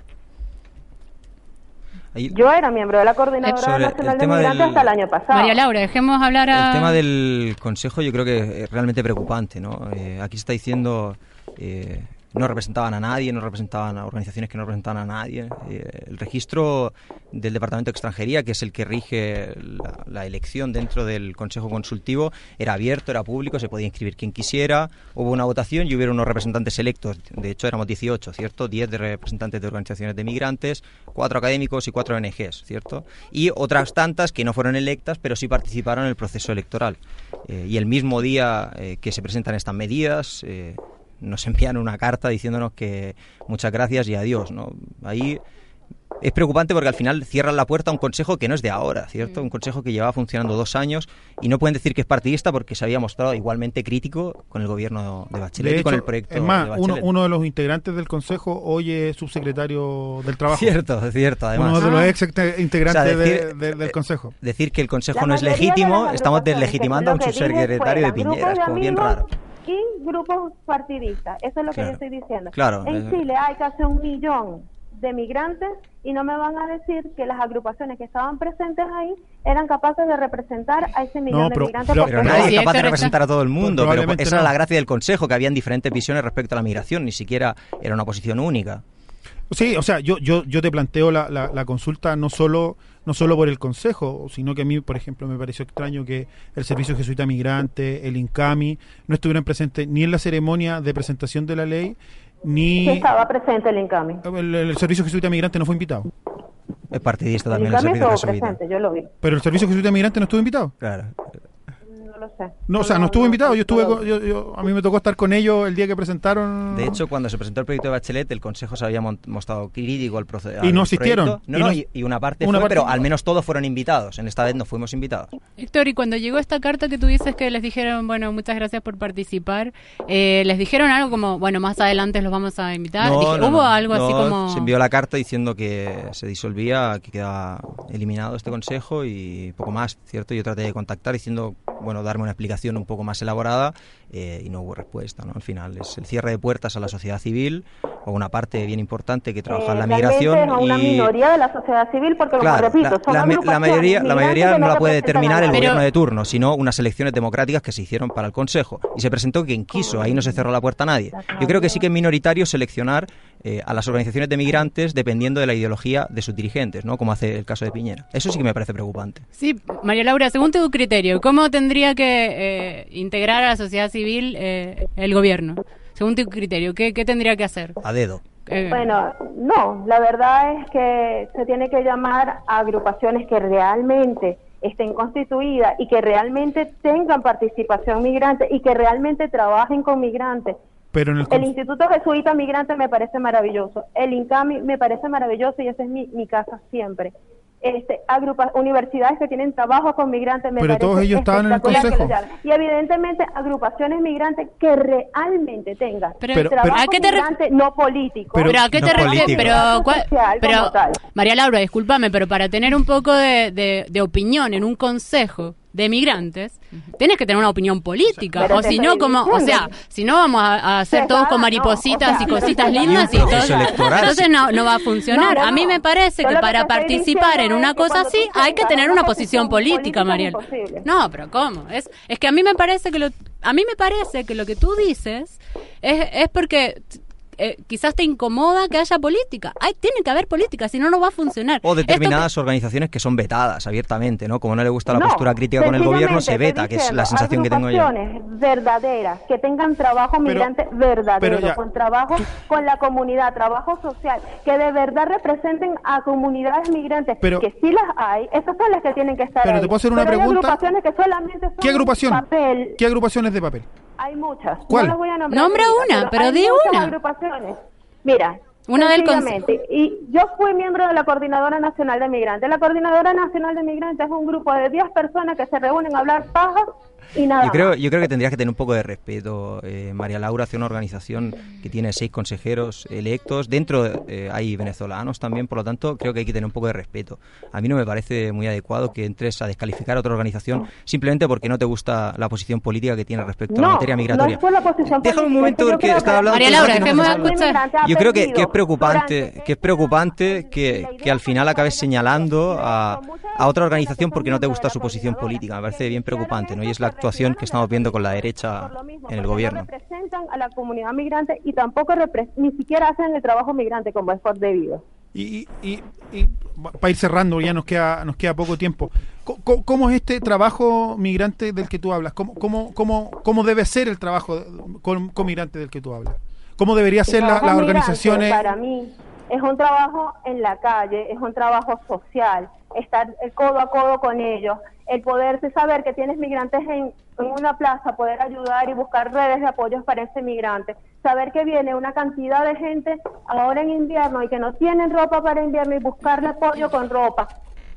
Ahí- Yo era miembro de la Coordinadora Nacional de Migrantes del- hasta el año pasado. María Laura, dejemos hablar a... El tema del consejo yo creo que es realmente preocupante, ¿no? Eh, aquí se está diciendo eh, no representaban a nadie, no representaban a organizaciones que no representaban a nadie. Eh, el registro del Departamento de Extranjería, que es el que rige la, elección dentro del Consejo Consultivo, era abierto, era público, se podía inscribir quien quisiera. Hubo una votación y hubieron unos representantes electos. De hecho, éramos 18, ¿cierto? 10 de representantes de organizaciones de migrantes, cuatro académicos y cuatro ONGs, ¿cierto? Y otras tantas que no fueron electas, pero sí participaron en el proceso electoral. Eh, y el mismo día eh, que se presentan estas medidas, nos envían una carta diciéndonos que muchas gracias y adiós, ¿no? Ahí es preocupante porque al final cierran la puerta a un consejo que no es de ahora, ¿cierto? Un consejo que llevaba funcionando dos años y no pueden decir que es partidista porque se había mostrado igualmente crítico con el gobierno de Bachelet De y con el proyecto es más, de uno, Bachelet. uno de los integrantes del consejo hoy es subsecretario del trabajo. Cierto, cierto, además. Uno de los Ah. ex inte- integrantes O sea, decir- de- de- del consejo. Decir que el consejo La no es legítimo, estamos deslegitimando a un subsecretario de fueran Piñera, grupos es como bien raro. Y grupos partidistas, eso es lo que yo estoy diciendo. Claro, En. Chile hay casi un millón de migrantes y no me van a decir que las agrupaciones que estaban presentes ahí eran capaces de representar a ese millón de pero- migrantes. pero- Pero nadie es capaz de representar a todo el mundo, pero Probablemente esa era la gracia del Consejo, que habían diferentes visiones respecto a la migración, ni siquiera era una posición única. Sí, o sea, yo, yo, yo te planteo la, la, la consulta no solo, no solo por el Consejo, sino que a mí, por ejemplo, me pareció extraño que el Servicio Jesuita Migrante, el INCAMI, no estuvieran presentes ni en la ceremonia de presentación de la ley, ni... Sí estaba presente el INCAMI. El, el Servicio Jesuita Migrante no fue invitado. Es partidista El también el INCAMI servicio estuvo jesuita. presente, yo lo vi. Pero el Servicio Jesuita Migrante no estuvo invitado. Claro. No lo sé. No, o sea, no estuvo invitado. Yo estuve, con- yo, yo- a mí me tocó estar con ellos el día que presentaron. De hecho, cuando se presentó el proyecto de Bachelet, el Consejo se había mostrado crítico al proceso. Y no asistieron. No, Y no, no- y, y una parte una fue, parte pero no. al menos todos fueron invitados. En esta vez no fuimos invitados. Héctor, y cuando llegó esta carta que tú dices que les dijeron, bueno, muchas gracias por participar, eh, les dijeron algo como, bueno, más adelante los vamos a invitar. No, Dije, no, ¿Hubo no. algo así No, como...? Se envió la carta diciendo que se disolvía, que quedaba eliminado este consejo y poco más, ¿cierto? Yo traté de contactar diciendo, bueno, darme una explicación un poco más elaborada eh, y no hubo respuesta, ¿no? Al final es el cierre de puertas a la sociedad civil o una parte bien importante que trabaja en la Eh, migración es a una y... minoría de la sociedad civil porque Claro, como repito la, son la la mayoría, la mayoría que no la puede determinar el gobierno de turno, sino unas elecciones democráticas que se hicieron para el Consejo. Y se presentó quien quiso, ahí no se cerró la puerta a nadie. Yo creo que sí que es minoritario seleccionar eh, a las organizaciones de migrantes dependiendo de la ideología de sus dirigentes, ¿no? como hace el caso de Piñera. Eso sí que me parece preocupante. Sí, María Laura, según tu criterio, ¿cómo tendría que eh, integrar a la sociedad civil eh, el gobierno? Según tu criterio, ¿qué, qué tendría que hacer? A dedo. Eh, Bueno, no, la verdad es que se tiene que llamar a agrupaciones que realmente estén constituidas y que realmente tengan participación migrante y que realmente trabajen con migrantes. Pero en el, El Instituto Jesuita Migrante me parece maravilloso, el INCAMI me parece maravilloso y esa es mi, mi casa siempre. Este, agrupa, universidades que tienen trabajo con migrantes me Pero todos ellos estaban en el consejo. Y evidentemente agrupaciones migrantes que realmente tengan Pero- Pero- trabajo ¿a qué te migrante no político. Pero, ¿a qué no te refieres? político. Pero, ¿cuál- Social pero como tal. María Laura, discúlpame, pero para tener un poco de, de- de opinión en un consejo de migrantes, tienes que tener una opinión política. Pero o si no, como, o sea, si no vamos a, a hacer todos va, con no, maripositas o sea, y cositas y un lindas y, todo. Entonces no, no va a funcionar. No, no, a mí me parece que para participar en una cosa así hay que tener una posición política, Mariel. No, pero ¿cómo? Es, es que a mí me parece que lo, a mí me parece que lo que tú dices es, es porque eh, quizás te incomoda que haya política. Hay, tiene que haber política, si no, no va a funcionar. O Esto determinadas organizaciones que son vetadas abiertamente, ¿no? Como no le gusta la No, postura crítica con el gobierno, se veta, que es la sensación que tengo yo. verdaderas, que tengan trabajo migrante verdadero, pero ya. con trabajo con la comunidad, trabajo social, que de verdad representen a comunidades migrantes, Pero- que sí las hay, esas son las que tienen que estar Pero ahí. te puedo hacer una Pero hay pregunta. agrupaciones que solamente son ¿Qué agrupación? papel, ¿Qué agrupaciones de papel? hay muchas. ¿Cuál? No las voy a nombrar Nombra una, pero hay di una. Mira, Una del Y yo fui miembro de la Coordinadora Nacional de Migrantes. La Coordinadora Nacional de Migrantes es un grupo de 10 personas que se reúnen a hablar paja y nada Yo creo, yo creo que tendrías que tener un poco de respeto, eh, María Laura, hacia una organización que tiene seis consejeros electos. Dentro eh, hay venezolanos también, por lo tanto, creo que hay que tener un poco de respeto. A mí no me parece muy adecuado que entres a descalificar a otra organización simplemente porque no te gusta la posición política que tiene respecto a la No, materia no migratoria. es por la posición Déjame un momento que porque creo estaba que hablando María Laura, y no escuchar. Yo creo que, que es preocupante, que es preocupante que, que al final acabes señalando a, a otra organización porque no te gusta su posición política. Me parece bien preocupante, ¿no? Y es la actuación que estamos viendo con la derecha mismo, en el gobierno. No representan a la comunidad migrante y tampoco ni siquiera hacen el trabajo migrante como es por debido. Y, y, y, para ir cerrando, ya nos queda, nos queda poco tiempo. Co- ¿Cómo, es este trabajo migrante del que tú hablas? ¿Cómo, cómo, cómo, cómo debe ser el trabajo con, con migrante del que tú hablas? ¿Cómo debería ser la- las organizaciones? Para mí es un trabajo en la calle, es un trabajo social, estar eh, codo a codo con ellos, el poderse saber que tienes migrantes en, en una plaza, poder ayudar y buscar redes de apoyos para ese migrante, saber que viene una cantidad de gente ahora en invierno y que no tienen ropa para invierno y buscarle apoyo con ropa.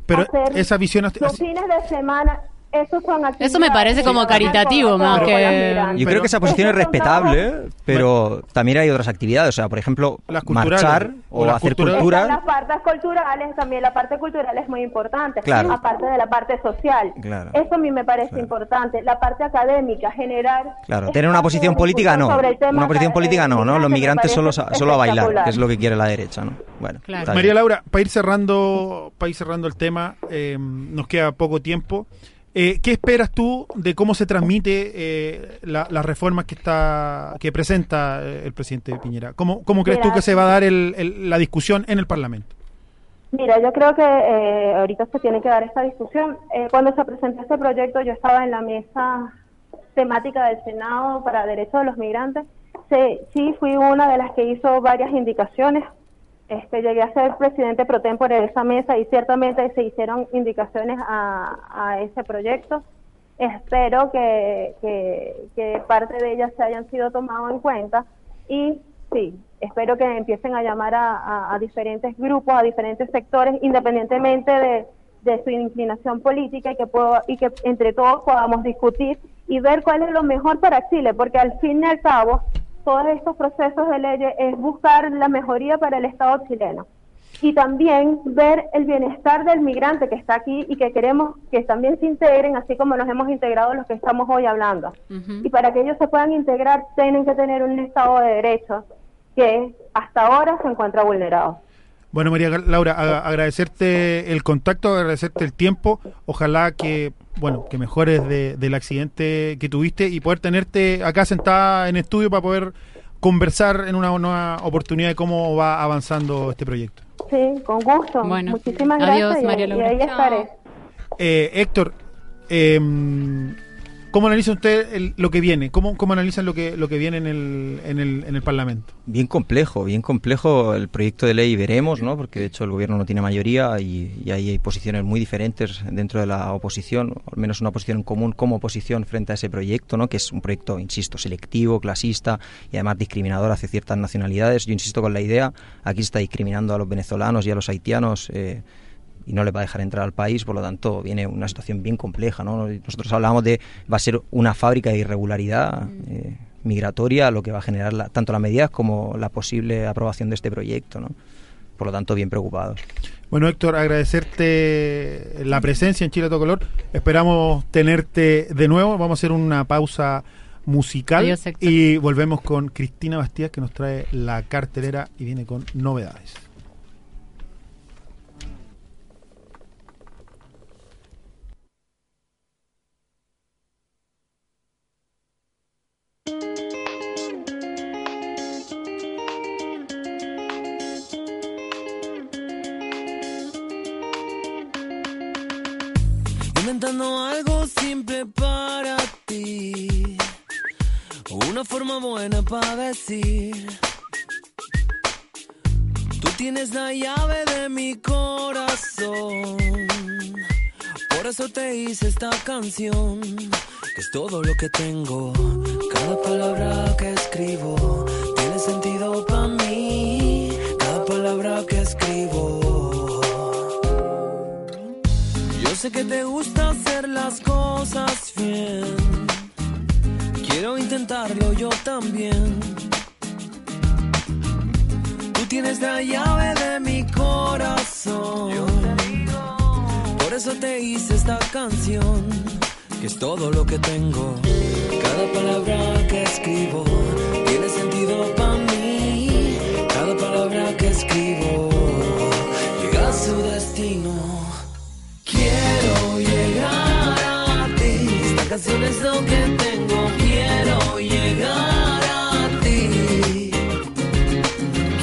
Pero Hacer esa visión... los fines de semana, esos son Eso me parece como actividades caritativo más codo con las que... migrantes. Yo creo que esa posición es Esos son respetable, trabajos- pero también hay otras actividades. O sea, por ejemplo, Las culturales, marchar o o las hacer culturales. cultura. Están las partes culturales, también la parte cultural es muy importante, Claro. aparte de la parte social. Claro. Eso a mí me parece importante. La parte académica, generar... Claro, tener una posición política no. Una posición política no, ¿no? Los migrantes solo, solo a bailar, que es lo que quiere la derecha, ¿no? Bueno, está bien. María Laura, para ir cerrando, para ir cerrando el tema, eh, nos queda poco tiempo. Eh, ¿Qué esperas tú de cómo se transmite eh, la- las reformas que está que presenta eh, el presidente Piñera? ¿Cómo, cómo crees Mira, tú que se va a dar el- el- la discusión en el Parlamento? Mira, yo creo que eh, ahorita se tiene que dar esta discusión. Eh, cuando se presentó este proyecto, yo estaba en la mesa temática del Senado para Derechos de los Migrantes. Se- sí, fui una de las que hizo varias indicaciones. Este, llegué a ser presidente pro tempore de esa mesa y ciertamente se hicieron indicaciones a, ese proyecto. Espero que, que, parte de ellas se hayan sido tomadas en cuenta y sí, espero que empiecen a llamar a, a- diferentes grupos, a diferentes sectores, independientemente de, de su inclinación política y que, puedo, y que entre todos podamos discutir y ver cuál es lo mejor para Chile, porque al fin y al cabo todos estos procesos de leyes es buscar la mejoría para el Estado chileno y también ver el bienestar del migrante que está aquí y que queremos que también se integren, así como nos hemos integrado los que estamos hoy hablando. Y para que ellos se puedan integrar, tienen que tener un Estado de Derecho que hasta ahora se encuentra vulnerado. Bueno, María Laura, a- agradecerte el contacto, agradecerte el tiempo. Ojalá que, bueno, que mejores de- del accidente que tuviste y poder tenerte acá sentada en estudio para poder conversar en una nueva oportunidad de cómo va avanzando este proyecto. Sí, con gusto. Bueno, Muchísimas adiós, gracias y- María y, Laura. ahí estaré. Eh, Héctor, eh, ¿Cómo analiza usted lo que viene? ¿Cómo, cómo analizan lo que, lo que viene en el, en, el, en el Parlamento? Bien complejo, bien complejo el proyecto de ley, veremos, ¿no? porque de hecho el gobierno no tiene mayoría y, y hay posiciones muy diferentes dentro de la oposición, al menos una posición común como oposición frente a ese proyecto, ¿no? que es un proyecto, insisto, selectivo, clasista y además discriminador hacia ciertas nacionalidades. Yo insisto con la idea, aquí se está discriminando a los venezolanos y a los haitianos. eh, y no les va a dejar entrar al país, por lo tanto viene una situación bien compleja. ¿no? Nosotros hablábamos de va a ser una fábrica de irregularidad eh, migratoria lo que va a generar la- tanto las medidas como la posible aprobación de este proyecto. ¿no? Por lo tanto, bien preocupados. Bueno, Héctor, agradecerte la presencia en Chile a todo color. Esperamos tenerte de nuevo. Vamos a hacer una pausa musical Adiós, y volvemos con Cristina Bastías que nos trae la cartelera y viene con novedades. Inventando algo simple para ti. Una forma buena para decir. Tú tienes la llave de mi corazón. Por eso te hice esta canción. Que es todo lo que tengo. Cada palabra que escribo sé que te gusta hacer las cosas bien. Quiero intentarlo yo también. Tú tienes la llave de mi corazón. Por eso te hice esta canción, que es todo lo que tengo. Cada palabra que escribo tiene sentido para mí. Cada palabra que escribo llega a su destino. Quiero llegar a ti. Esta canción es lo que tengo. Quiero llegar a ti.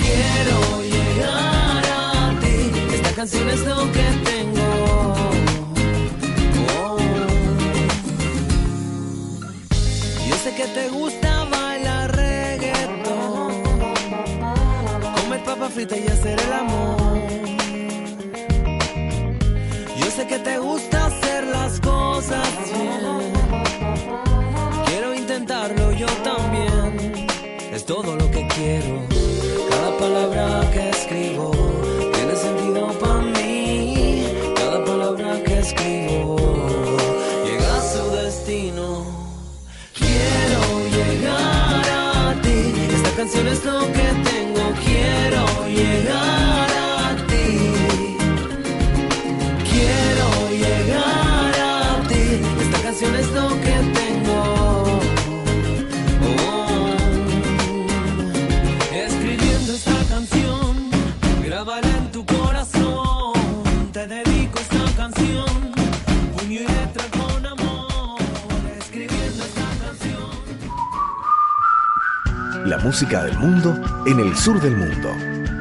Quiero llegar a ti. Esta canción es lo que tengo. Oh. Yo sé que te gusta bailar reggaetón. Comer papa frita y hacer el amor. Música del mundo en el sur del mundo.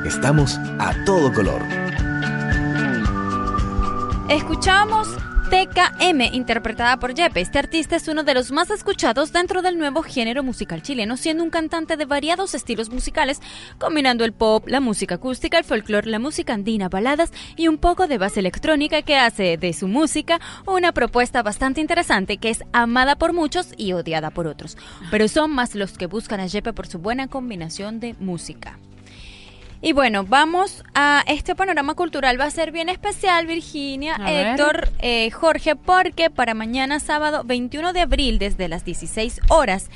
Estamos a todo color. Escuchamos TKM, interpretada por Yepe. Este artista es uno de los más escuchados dentro del nuevo género musical chileno, siendo un cantante de variados estilos musicales, combinando el pop, la música acústica, el folclore, la música andina, baladas y un poco de base electrónica que hace de su música una propuesta bastante interesante que es amada por muchos y odiada por otros. Pero son más los que buscan a Yepe por su buena combinación de música. Y bueno, vamos a este panorama cultural. Va a ser bien especial, Virginia, A. Héctor, eh, Jorge, porque para mañana sábado 21 de abril, desde las 16 horas,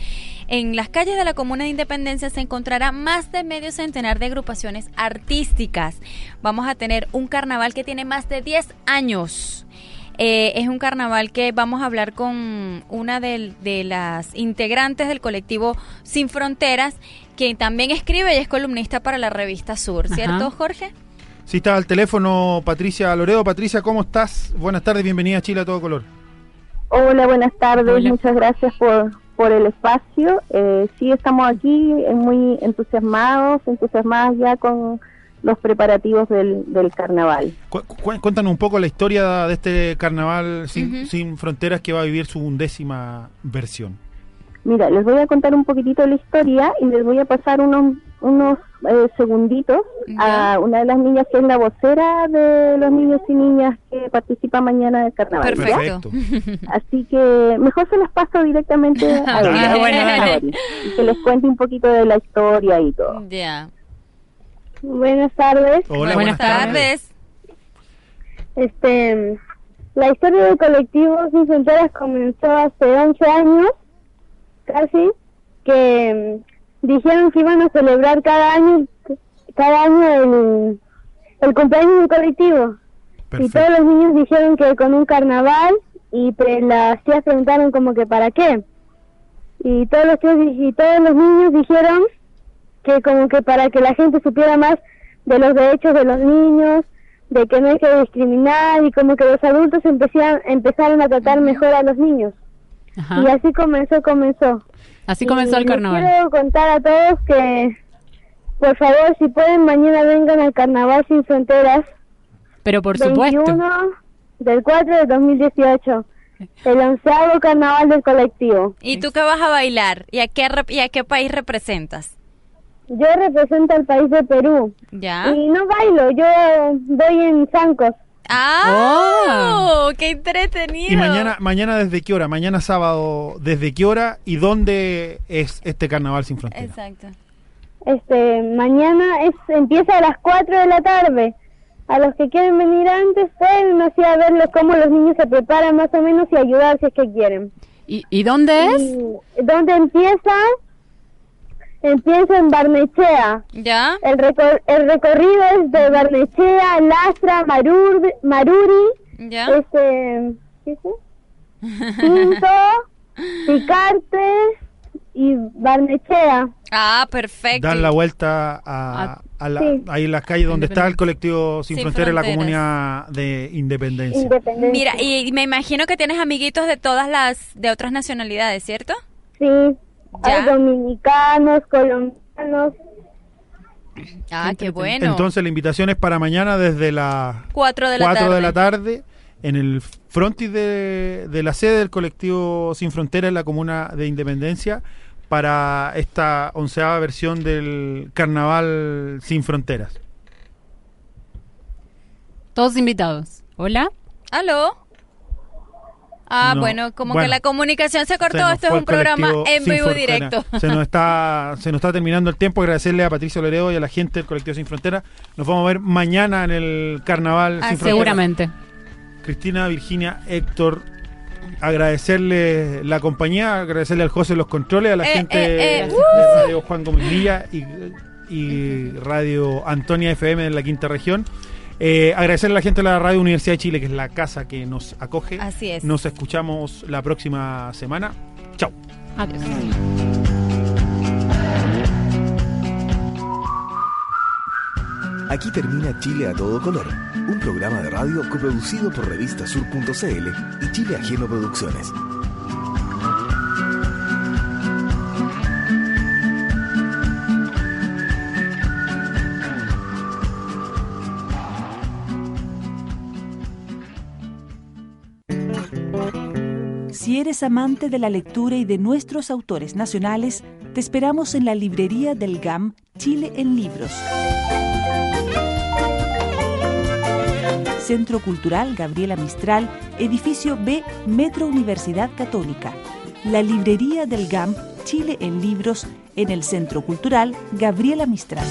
en las calles de la Comuna de Independencia se encontrará más de medio centenar de agrupaciones artísticas. Vamos a tener un carnaval que tiene más de 10 años. Eh, es un carnaval que vamos a hablar con una de, las integrantes del colectivo Sin Fronteras, quien también escribe y es columnista para la revista Sur, ¿cierto, Ajá. Jorge? Sí, está al teléfono Patricia Loredo. Patricia, ¿cómo estás? Buenas tardes, bienvenida a Chile a todo color. Hola, buenas tardes. Hola. Muchas gracias por, por el espacio. Eh, sí, estamos aquí eh, muy entusiasmados, entusiasmadas ya con, los preparativos del, del carnaval. Cu- cu- cuéntanos un poco la historia de este carnaval sin, sin fronteras que va a vivir su undécima versión. Mira, les voy a contar un poquitito la historia y les voy a pasar unos, unos eh, segunditos a una de las niñas que es la vocera de los niños y niñas que participan mañana del carnaval. ¿ya? Perfecto. Así que mejor se las paso directamente a [LAUGHS] ella, Ah, bueno, a y que les cuente un poquito de la historia y todo. Ya. Buenas tardes. Hola, buenas, tardes. Este, la historia del colectivo Sin Fronteras comenzó hace 11 años, casi, que mm, dijeron que iban a celebrar cada año, cada año el, el cumpleaños del colectivo. Y todos los niños dijeron que con un carnaval y pre- las tías preguntaron como que para qué. Y todos los y todos los niños dijeron que como que para que la gente supiera más de los derechos de los niños, de que no hay que discriminar y como que los adultos empezaron, empezaron a tratar mejor a los niños. Ajá. Y así comenzó, comenzó. Así comenzó Y el carnaval. Quiero contar a todos que, por favor, si pueden, mañana vengan al Carnaval Sin Fronteras. Pero por 21 supuesto. del 4 de 2018. El onceavo carnaval del colectivo. ¿Y tú qué vas a bailar? ¿Y a qué, y a qué país representas? Yo represento al país de Perú. ¿Ya? Y no bailo, yo voy en zancos. ¡Ah! ¡Qué entretenido! Y mañana, mañana desde qué hora? Mañana sábado, ¿desde qué hora? ¿Y dónde es este carnaval sin fronteras? Exacto. Este, mañana es empieza a las 4 de la tarde. A los que quieren venir antes pueden así a ver lo- cómo los niños se preparan más o menos y ayudar si es que quieren. ¿Y, y dónde es? Y ¿Dónde empieza? Empieza en Barnechea. ¿Ya? El, recor- el recorrido es de Barnechea, Lastra, Marur, Maruri, ¿Ya? este, ¿qué es eso? [LAUGHS] Pinto, Picarte y Barnechea. Ah, perfecto. Dan la vuelta a, a la- Sí. ahí en las calles donde está el colectivo Sin, Sin Fronteras en la Fronteras. comunidad de Independencia. Independencia. Mira, y me imagino que tienes amiguitos de todas las, de otras nacionalidades, ¿cierto? Sí, hay dominicanos, colombianos. Ah, qué bueno. Entonces la invitación es para mañana desde las Cuatro de la 4 tarde. de la tarde en el frontis de, de la sede del colectivo Sin Fronteras en la comuna de Independencia para esta onceava versión del Carnaval Sin Fronteras. Todos invitados. ¿Hola? ¿Aló? Ah, No, bueno, como bueno. que la comunicación se cortó. Se Esto es un programa en vivo y directo. Se nos está [LAUGHS] se nos está terminando el tiempo. Agradecerle a Patricio Loredo y a la gente del colectivo Sin Fronteras. Nos vamos a ver mañana en el Carnaval Ah, Sin. Seguramente. Cristina, Virginia, Héctor, agradecerle la compañía, agradecerle al José los controles, a la Eh, gente eh, eh, de uh. Radio Juan Gómez Villa y, y Radio Antonia FM de la quinta región. Eh, agradecerle a la gente de la Radio Universidad de Chile, que es la casa que nos acoge. Así es. Nos escuchamos la próxima semana. Chao. Adiós. Aquí termina Chile a todo color, un programa de radio coproducido por revistasur.cl y Chile Ajeno Producciones. Si eres amante de la lectura y de nuestros autores nacionales, te esperamos en la librería del GAM Chile en Libros. Centro Cultural Gabriela Mistral, edificio B, Metro Universidad Católica. La librería del GAM Chile en Libros en el Centro Cultural Gabriela Mistral.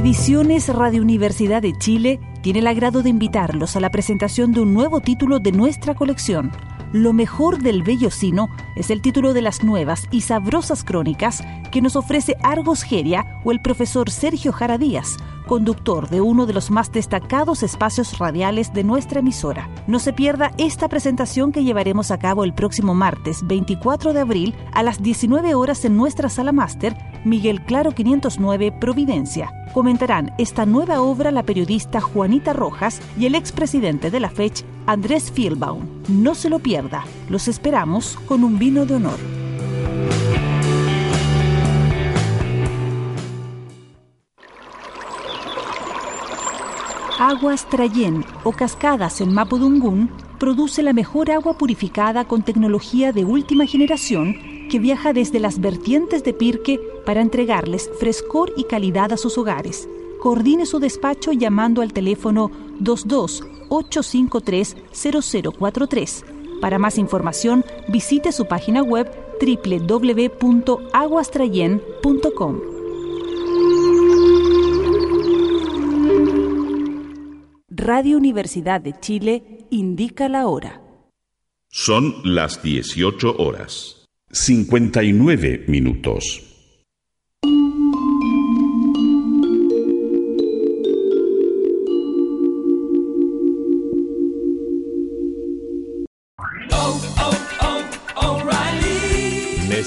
Ediciones Radio Universidad de Chile tiene el agrado de invitarlos a la presentación de un nuevo título de nuestra colección. Lo mejor del bello sino es el título de las nuevas y sabrosas crónicas que nos ofrece Argos Geria o el profesor Sergio Jara Díaz, conductor de uno de los más destacados espacios radiales de nuestra emisora. No se pierda esta presentación que llevaremos a cabo el próximo martes 24 de abril a las 19 horas en nuestra sala máster Miguel Claro 509 Providencia. Comentarán esta nueva obra la periodista Juanita Rojas y el expresidente de la FECH, Andrés Fielbaum. No se lo pierda, los esperamos con un vino de honor. Aguas Trayén o cascadas en Mapudungún produce la mejor agua purificada con tecnología de última generación que viaja desde las vertientes de Pirque para entregarles frescor y calidad a sus hogares. Coordine su despacho llamando al teléfono 22 853 0043. Para más información, visite su página web www.aguastrayen.com. Radio Universidad de Chile indica la hora. Son las 18 horas. 59 minutos.